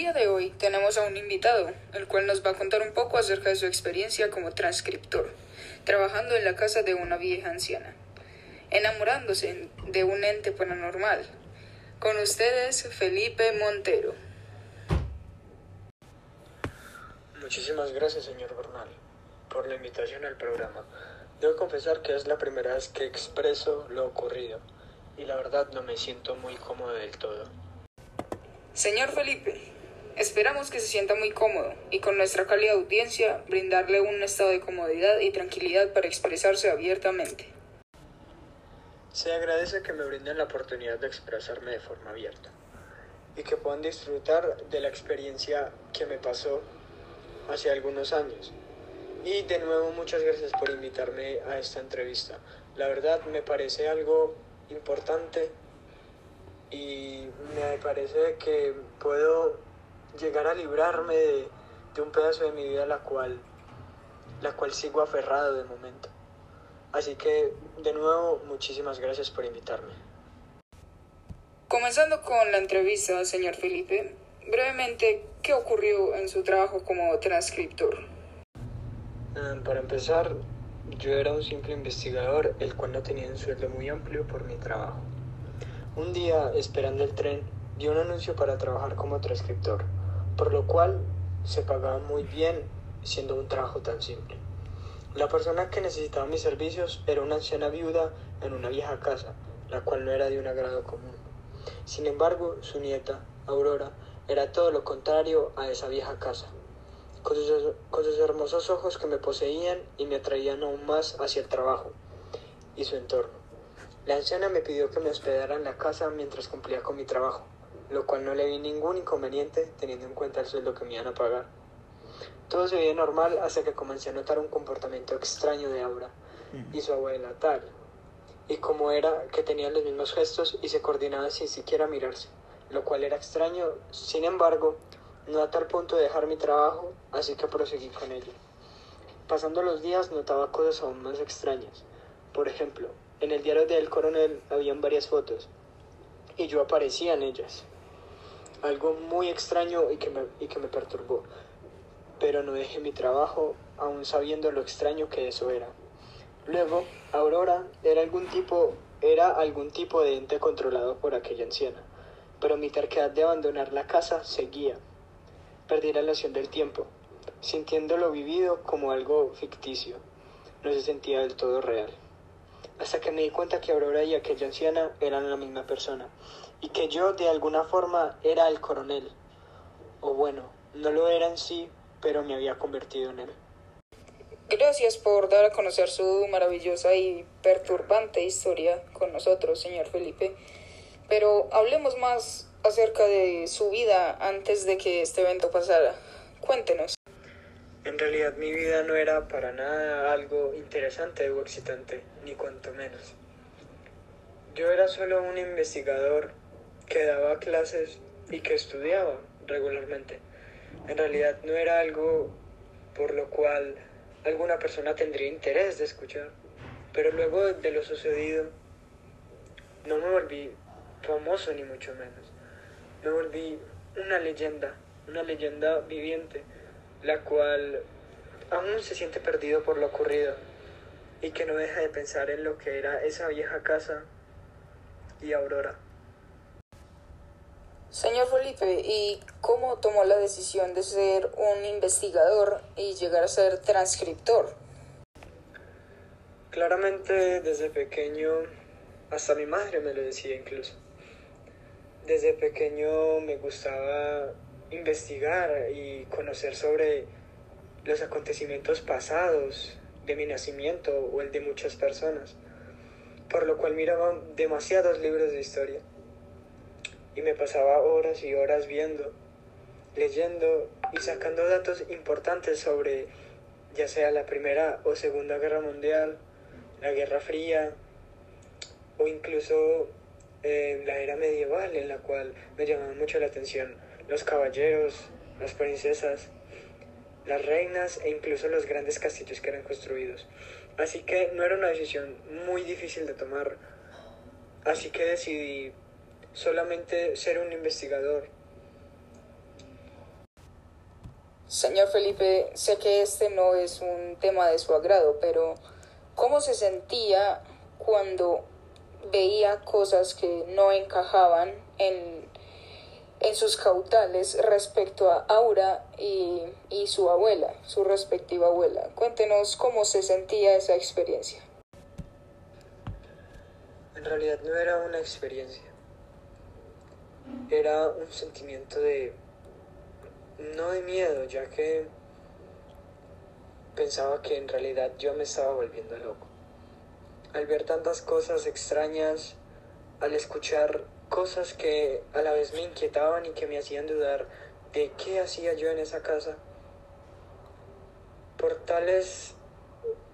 día de hoy tenemos a un invitado, el cual nos va a contar un poco acerca de su experiencia como transcriptor, trabajando en la casa de una vieja anciana, enamorándose de un ente paranormal. Con ustedes, Felipe Montero. Muchísimas gracias, señor Bernal, por la invitación al programa. Debo confesar que es la primera vez que expreso lo ocurrido y la verdad no me siento muy cómodo del todo. Señor Felipe, esperamos que se sienta muy cómodo y con nuestra cálida audiencia brindarle un estado de comodidad y tranquilidad para expresarse abiertamente. Se agradece que me brinden la oportunidad de expresarme de forma abierta y que puedan disfrutar de la experiencia que me pasó hace algunos años. Y de nuevo muchas gracias por invitarme a esta entrevista. La verdad me parece algo importante y me parece que puedo llegar a librarme de, de, un pedazo de mi vida la cual, la cual sigo aferrado de momento. Así que de nuevo muchísimas gracias por invitarme. Comenzando con la entrevista, señor Felipe, brevemente, ¿qué ocurrió en su trabajo como transcriptor? Um, para empezar, yo era un simple investigador, el cual no tenía un sueldo muy amplio por mi trabajo. Un día, esperando el tren, vi un anuncio para trabajar como transcriptor, por lo cual se pagaba muy bien siendo un trabajo tan simple. La persona que necesitaba mis servicios era una anciana viuda en una vieja casa, la cual no era de un agrado común. Sin embargo, su nieta, Aurora, era todo lo contrario a esa vieja casa. Con sus, con sus, hermosos ojos que me poseían y me atraían aún más hacia el trabajo y su entorno. La anciana me pidió que me hospedara en la casa mientras cumplía con mi trabajo, lo cual no le vi ningún inconveniente teniendo en cuenta el sueldo que me iban a pagar. Todo se veía normal hasta que comencé a notar un comportamiento extraño de Aura y su abuela tal, y como era que tenían los mismos gestos y se coordinaban sin siquiera mirarse, lo cual era extraño, sin embargo, no a tal punto de dejar mi trabajo, así que proseguí con ello. Pasando los días notaba cosas aún más extrañas. Por ejemplo, en el diario del coronel habían varias fotos y yo aparecía en ellas. Algo muy extraño y que me, y que me perturbó. Pero no dejé mi trabajo aún sabiendo lo extraño que eso era. Luego, Aurora era algún tipo, era algún tipo de ente controlado por aquella anciana, pero mi terquedad de abandonar la casa seguía perdí la noción del tiempo, sintiendo lo vivido como algo ficticio. No se sentía del todo real. Hasta que me di cuenta que Aurora y aquella anciana eran la misma persona, y que yo de alguna forma era el coronel. O bueno, no lo era en sí, pero me había convertido en él. Gracias por dar a conocer su maravillosa y perturbante historia con nosotros, señor Felipe. Pero hablemos más acerca de su vida antes de que este evento pasara. Cuéntenos. En realidad mi vida no era para nada algo interesante o excitante, ni cuanto menos. Yo era solo un investigador que daba clases y que estudiaba regularmente. En realidad no era algo por lo cual alguna persona tendría interés de escuchar. Pero luego de lo sucedido, no me volví famoso ni mucho menos me volví una leyenda, una leyenda viviente, la cual aún se siente perdido por lo ocurrido y que no deja de pensar en lo que era esa vieja casa y Aurora. Señor Felipe, ¿y cómo tomó la decisión de ser un investigador y llegar a ser transcriptor? Claramente desde pequeño, hasta mi madre me lo decía incluso desde pequeño me gustaba investigar y conocer sobre los acontecimientos pasados de mi nacimiento o el de muchas personas, por lo cual miraba demasiados libros de historia y me pasaba horas y horas viendo, leyendo y sacando datos importantes sobre ya sea la Primera o Segunda Guerra Mundial, la Guerra Fría o incluso eh, la era medieval en la cual me llamaban mucho la atención los caballeros, las princesas, las reinas e incluso los grandes castillos que eran construidos. Así que no era una decisión muy difícil de tomar. Así que decidí solamente ser un investigador. Señor Felipe, sé que este no es un tema de su agrado, pero ¿cómo se sentía cuando veía cosas que no encajaban en, en sus cautales respecto a Aura y, y su abuela, su respectiva abuela? Cuéntenos cómo se sentía esa experiencia. En realidad no era una experiencia, era un sentimiento de, no de miedo, ya que pensaba que en realidad yo me estaba volviendo loco. Al ver tantas cosas extrañas, al escuchar cosas que a la vez me inquietaban y que me hacían dudar de qué hacía yo en esa casa, por tales,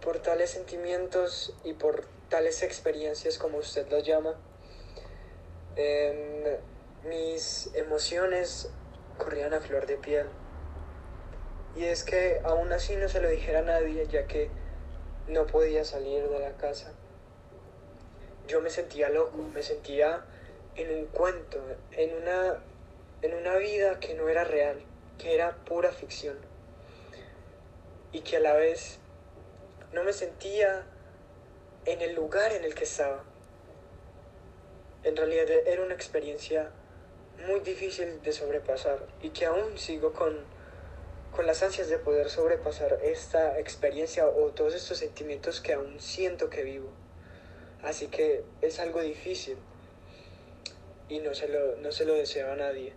por tales sentimientos y por tales experiencias como usted los llama, em, mis emociones corrían a flor de piel. Y es que aún así no se lo dijera a nadie, ya que no podía salir de la casa. Yo me sentía loco, me sentía en un cuento, en una, en una vida que no era real, que era pura ficción. Y que a la vez no me sentía en el lugar en el que estaba. En realidad era una experiencia muy difícil de sobrepasar y que aún sigo con, con las ansias de poder sobrepasar esta experiencia o todos estos sentimientos que aún siento que vivo. Así que es algo difícil y no se lo, no se lo deseo a nadie.